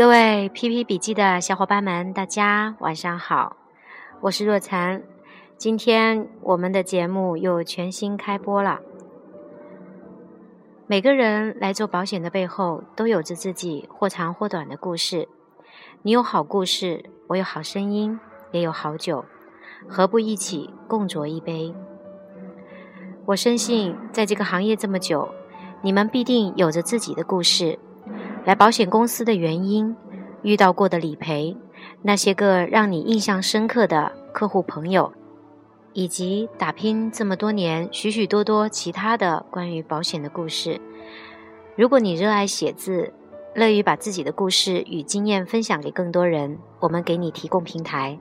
各位 PP 笔记的小伙伴们，大家晚上好，我是若残。今天我们的节目又全新开播了。每个人来做保险的背后，都有着自己或长或短的故事。你有好故事，我有好声音，也有好酒，何不一起共酌一杯？我深信，在这个行业这么久，你们必定有着自己的故事。来保险公司的原因，遇到过的理赔，那些个让你印象深刻的客户朋友，以及打拼这么多年许许多多其他的关于保险的故事。如果你热爱写字，乐于把自己的故事与经验分享给更多人，我们给你提供平台，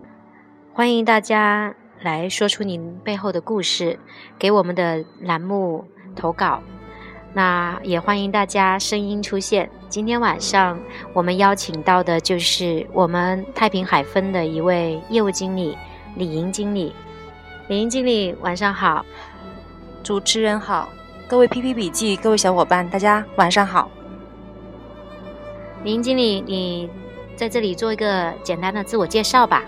欢迎大家来说出您背后的故事，给我们的栏目投稿。那也欢迎大家声音出现。今天晚上我们邀请到的就是我们太平海分的一位业务经理李莹经理。李莹经理，晚上好。主持人好，各位 PP 笔记各位小伙伴，大家晚上好。李莹经理，你在这里做一个简单的自我介绍吧。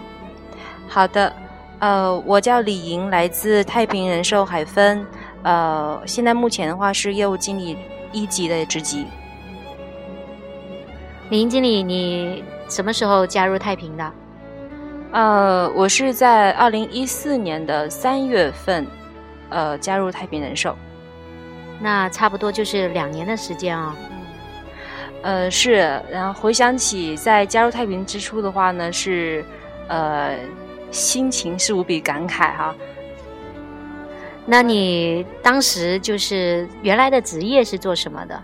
好的，呃，我叫李莹，来自太平人寿海分。呃，现在目前的话是业务经理一级的职级。林经理，你什么时候加入太平的？呃，我是在二零一四年的三月份，呃，加入太平人寿。那差不多就是两年的时间啊。呃，是。然后回想起在加入太平之初的话呢，是呃，心情是无比感慨哈。那你当时就是原来的职业是做什么的？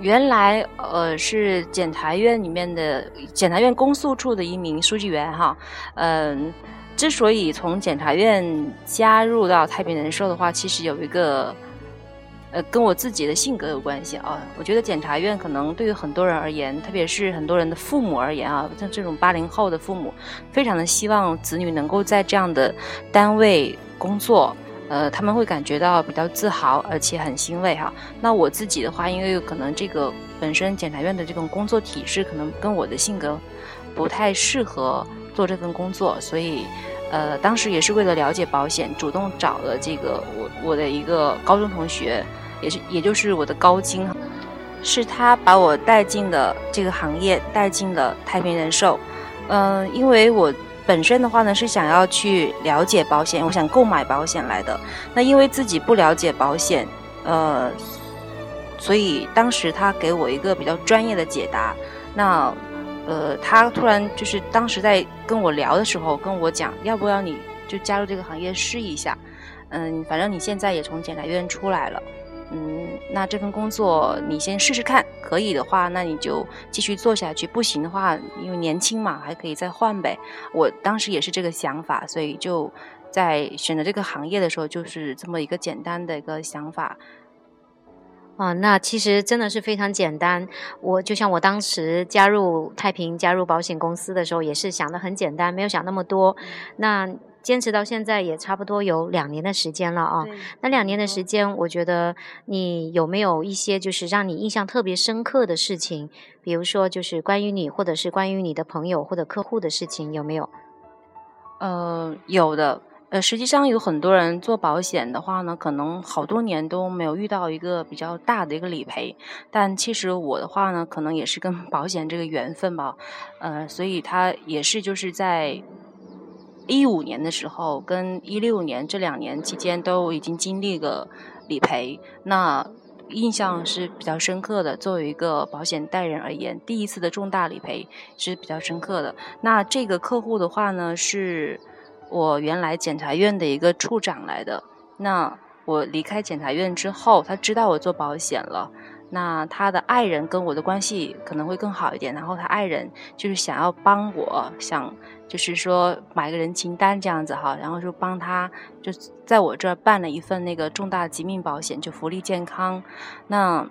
原来呃是检察院里面的检察院公诉处的一名书记员哈。嗯，之所以从检察院加入到太平人寿的话，其实有一个呃跟我自己的性格有关系啊。我觉得检察院可能对于很多人而言，特别是很多人的父母而言啊，像这种八零后的父母，非常的希望子女能够在这样的单位工作。呃，他们会感觉到比较自豪，而且很欣慰哈。那我自己的话，因为可能这个本身检察院的这种工作体制，可能跟我的性格不太适合做这份工作，所以呃，当时也是为了了解保险，主动找了这个我我的一个高中同学，也是也就是我的高精，是他把我带进了这个行业，带进了太平人寿。嗯，因为我。本身的话呢是想要去了解保险，我想购买保险来的。那因为自己不了解保险，呃，所以当时他给我一个比较专业的解答。那呃，他突然就是当时在跟我聊的时候跟我讲，要不要你就加入这个行业试一下？嗯，反正你现在也从检察院出来了。嗯，那这份工作你先试试看，可以的话，那你就继续做下去；不行的话，因为年轻嘛，还可以再换呗。我当时也是这个想法，所以就在选择这个行业的时候，就是这么一个简单的一个想法。啊，那其实真的是非常简单。我就像我当时加入太平、加入保险公司的时候，也是想的很简单，没有想那么多。那。坚持到现在也差不多有两年的时间了啊。那两年的时间，我觉得你有没有一些就是让你印象特别深刻的事情？比如说，就是关于你，或者是关于你的朋友或者客户的事情，有没有？呃，有的。呃，实际上有很多人做保险的话呢，可能好多年都没有遇到一个比较大的一个理赔。但其实我的话呢，可能也是跟保险这个缘分吧。呃，所以他也是就是在。一五年的时候，跟一六年这两年期间都已经经历了理赔，那印象是比较深刻的。作为一个保险代人而言，第一次的重大理赔是比较深刻的。那这个客户的话呢，是我原来检察院的一个处长来的。那我离开检察院之后，他知道我做保险了。那他的爱人跟我的关系可能会更好一点，然后他爱人就是想要帮我，想就是说买个人情单这样子哈，然后就帮他就在我这儿办了一份那个重大疾病保险，就福利健康。那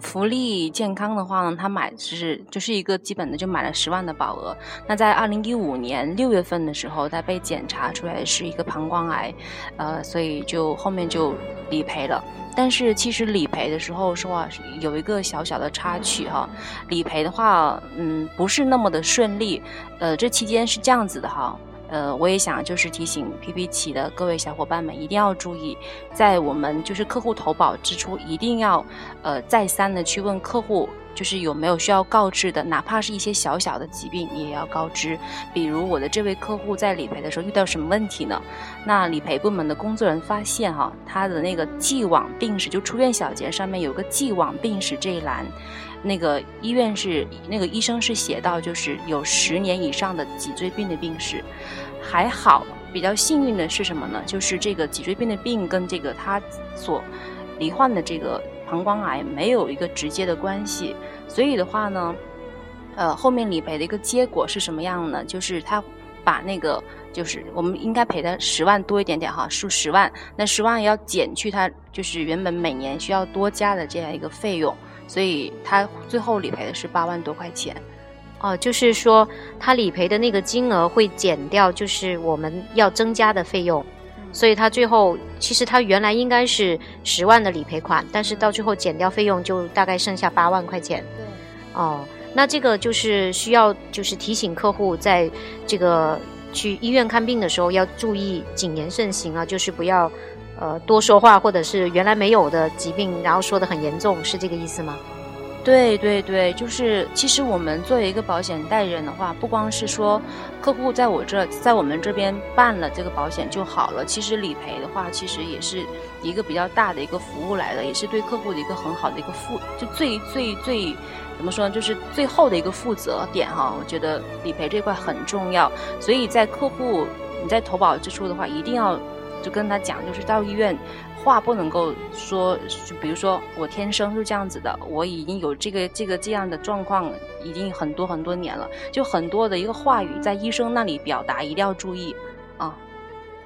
福利健康的话呢，他买是就是一个基本的就买了十万的保额。那在二零一五年六月份的时候，他被检查出来是一个膀胱癌，呃，所以就后面就理赔了。但是其实理赔的时候说啊，有一个小小的插曲哈。理赔的话，嗯，不是那么的顺利。呃，这期间是这样子的哈。呃，我也想就是提醒 PP 企的各位小伙伴们，一定要注意，在我们就是客户投保之初，一定要呃再三的去问客户。就是有没有需要告知的，哪怕是一些小小的疾病，你也要告知。比如我的这位客户在理赔的时候遇到什么问题呢？那理赔部门的工作人员发现哈，他的那个既往病史就出院小结上面有个既往病史这一栏，那个医院是那个医生是写到就是有十年以上的脊椎病的病史。还好，比较幸运的是什么呢？就是这个脊椎病的病跟这个他所罹患的这个。膀胱癌没有一个直接的关系，所以的话呢，呃，后面理赔的一个结果是什么样呢？就是他把那个，就是我们应该赔他十万多一点点哈，数十万，那十万要减去他就是原本每年需要多加的这样一个费用，所以他最后理赔的是八万多块钱。哦，就是说他理赔的那个金额会减掉，就是我们要增加的费用。所以他最后其实他原来应该是十万的理赔款，但是到最后减掉费用就大概剩下八万块钱。对，哦，那这个就是需要就是提醒客户在这个去医院看病的时候要注意谨言慎行啊，就是不要呃多说话，或者是原来没有的疾病，然后说的很严重，是这个意思吗？对对对，就是其实我们作为一个保险代理人的话，不光是说客户在我这在我们这边办了这个保险就好了，其实理赔的话，其实也是一个比较大的一个服务来的，也是对客户的一个很好的一个负，就最最最怎么说呢，就是最后的一个负责点哈。我觉得理赔这块很重要，所以在客户你在投保之初的话，一定要就跟他讲，就是到医院。话不能够说，就比如说我天生是这样子的，我已经有这个这个这样的状况，已经很多很多年了。就很多的一个话语在医生那里表达，一定要注意啊。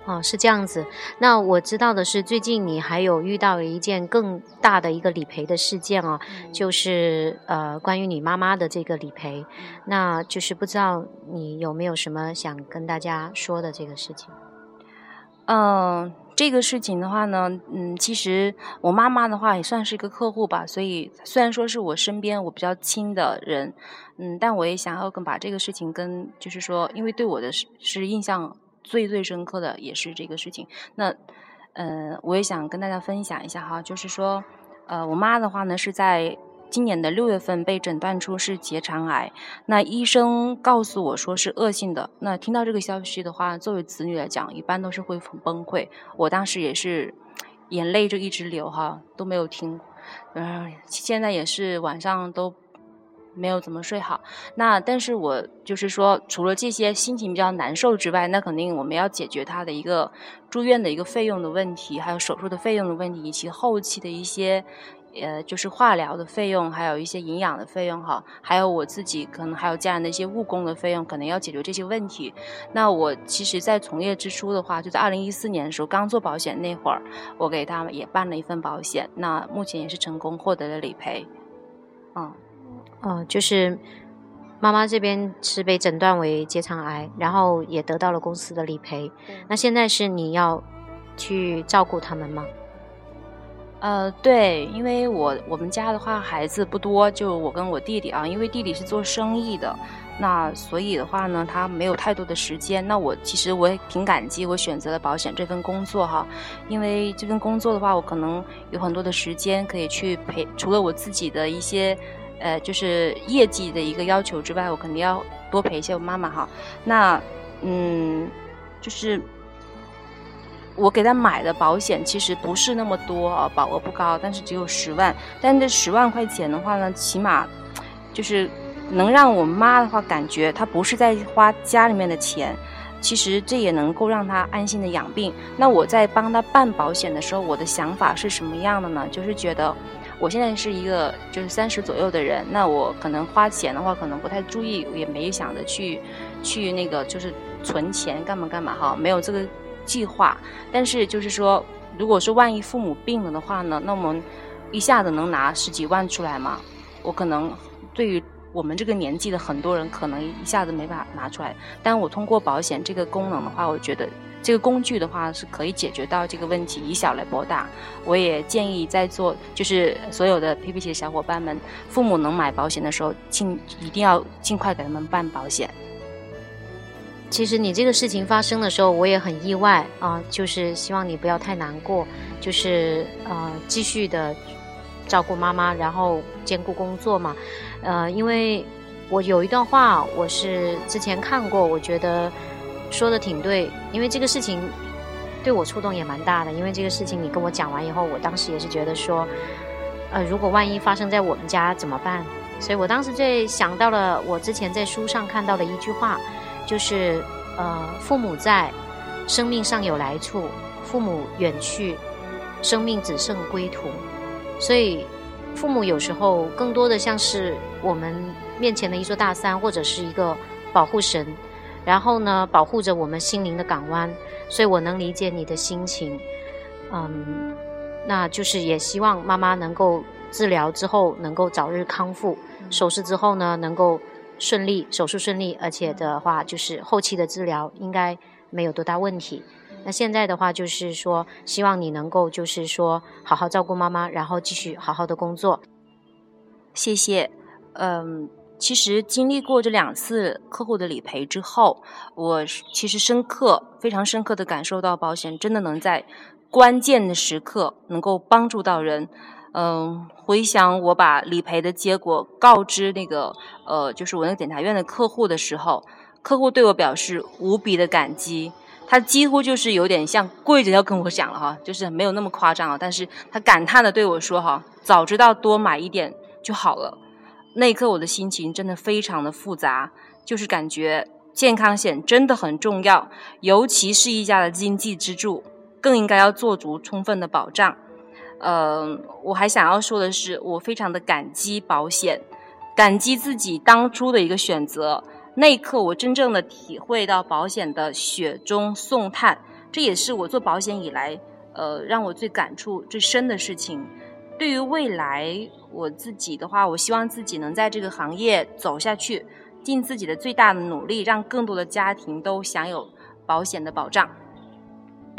哦，是这样子。那我知道的是，最近你还有遇到一件更大的一个理赔的事件啊，就是呃，关于你妈妈的这个理赔。那就是不知道你有没有什么想跟大家说的这个事情？嗯。这个事情的话呢，嗯，其实我妈妈的话也算是一个客户吧，所以虽然说是我身边我比较亲的人，嗯，但我也想要跟把这个事情跟，就是说，因为对我的是是印象最最深刻的也是这个事情，那，呃，我也想跟大家分享一下哈，就是说，呃，我妈的话呢是在。今年的六月份被诊断出是结肠癌，那医生告诉我说是恶性的。那听到这个消息的话，作为子女来讲，一般都是会很崩溃。我当时也是眼泪就一直流哈，都没有停。嗯，现在也是晚上都没有怎么睡好。那但是我就是说，除了这些心情比较难受之外，那肯定我们要解决他的一个住院的一个费用的问题，还有手术的费用的问题，以及后期的一些。呃，就是化疗的费用，还有一些营养的费用哈，还有我自己可能还有家人的一些误工的费用，可能要解决这些问题。那我其实，在从业之初的话，就在二零一四年的时候，刚做保险那会儿，我给他们也办了一份保险，那目前也是成功获得了理赔。嗯，哦，就是妈妈这边是被诊断为结肠癌，然后也得到了公司的理赔。那现在是你要去照顾他们吗？呃，对，因为我我们家的话孩子不多，就我跟我弟弟啊，因为弟弟是做生意的，那所以的话呢，他没有太多的时间。那我其实我也挺感激我选择了保险这份工作哈，因为这份工作的话，我可能有很多的时间可以去陪，除了我自己的一些呃就是业绩的一个要求之外，我肯定要多陪一些我妈妈哈。那嗯，就是。我给他买的保险其实不是那么多啊，保额不高，但是只有十万。但这十万块钱的话呢，起码就是能让我妈的话感觉她不是在花家里面的钱。其实这也能够让她安心的养病。那我在帮她办保险的时候，我的想法是什么样的呢？就是觉得我现在是一个就是三十左右的人，那我可能花钱的话可能不太注意，也没想着去去那个就是存钱干嘛干嘛哈，没有这个。计划，但是就是说，如果说万一父母病了的话呢，那我们一下子能拿十几万出来吗？我可能对于我们这个年纪的很多人，可能一下子没法拿出来。但我通过保险这个功能的话，我觉得这个工具的话是可以解决到这个问题，以小来博大。我也建议在座就是所有的 PPT 小伙伴们，父母能买保险的时候，尽一定要尽快给他们办保险。其实你这个事情发生的时候，我也很意外啊，就是希望你不要太难过，就是呃继续的照顾妈妈，然后兼顾工作嘛，呃，因为我有一段话我是之前看过，我觉得。说的挺对，因为这个事情对我触动也蛮大的。因为这个事情你跟我讲完以后，我当时也是觉得说，呃，如果万一发生在我们家怎么办？所以我当时在想到了我之前在书上看到的一句话，就是呃，父母在，生命尚有来处；父母远去，生命只剩归途。所以，父母有时候更多的像是我们面前的一座大山，或者是一个保护神。然后呢，保护着我们心灵的港湾，所以我能理解你的心情，嗯，那就是也希望妈妈能够治疗之后能够早日康复，手术之后呢能够顺利，手术顺利，而且的话就是后期的治疗应该没有多大问题。那现在的话就是说，希望你能够就是说好好照顾妈妈，然后继续好好的工作。谢谢，嗯。其实经历过这两次客户的理赔之后，我其实深刻、非常深刻的感受到，保险真的能在关键的时刻能够帮助到人。嗯，回想我把理赔的结果告知那个呃，就是我那个检察院的客户的时候，客户对我表示无比的感激，他几乎就是有点像跪着要跟我讲了哈，就是没有那么夸张啊，但是他感叹的对我说哈，早知道多买一点就好了。那一刻，我的心情真的非常的复杂，就是感觉健康险真的很重要，尤其是一家的经济支柱，更应该要做足充分的保障。呃，我还想要说的是，我非常的感激保险，感激自己当初的一个选择。那一刻，我真正的体会到保险的雪中送炭，这也是我做保险以来，呃，让我最感触最深的事情。对于未来。我自己的话，我希望自己能在这个行业走下去，尽自己的最大的努力，让更多的家庭都享有保险的保障。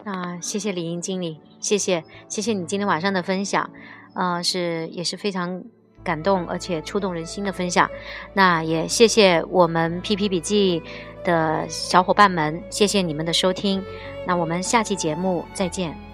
那谢谢李英经理，谢谢谢谢你今天晚上的分享，呃，是也是非常感动而且触动人心的分享。那也谢谢我们 PP 笔记的小伙伴们，谢谢你们的收听。那我们下期节目再见。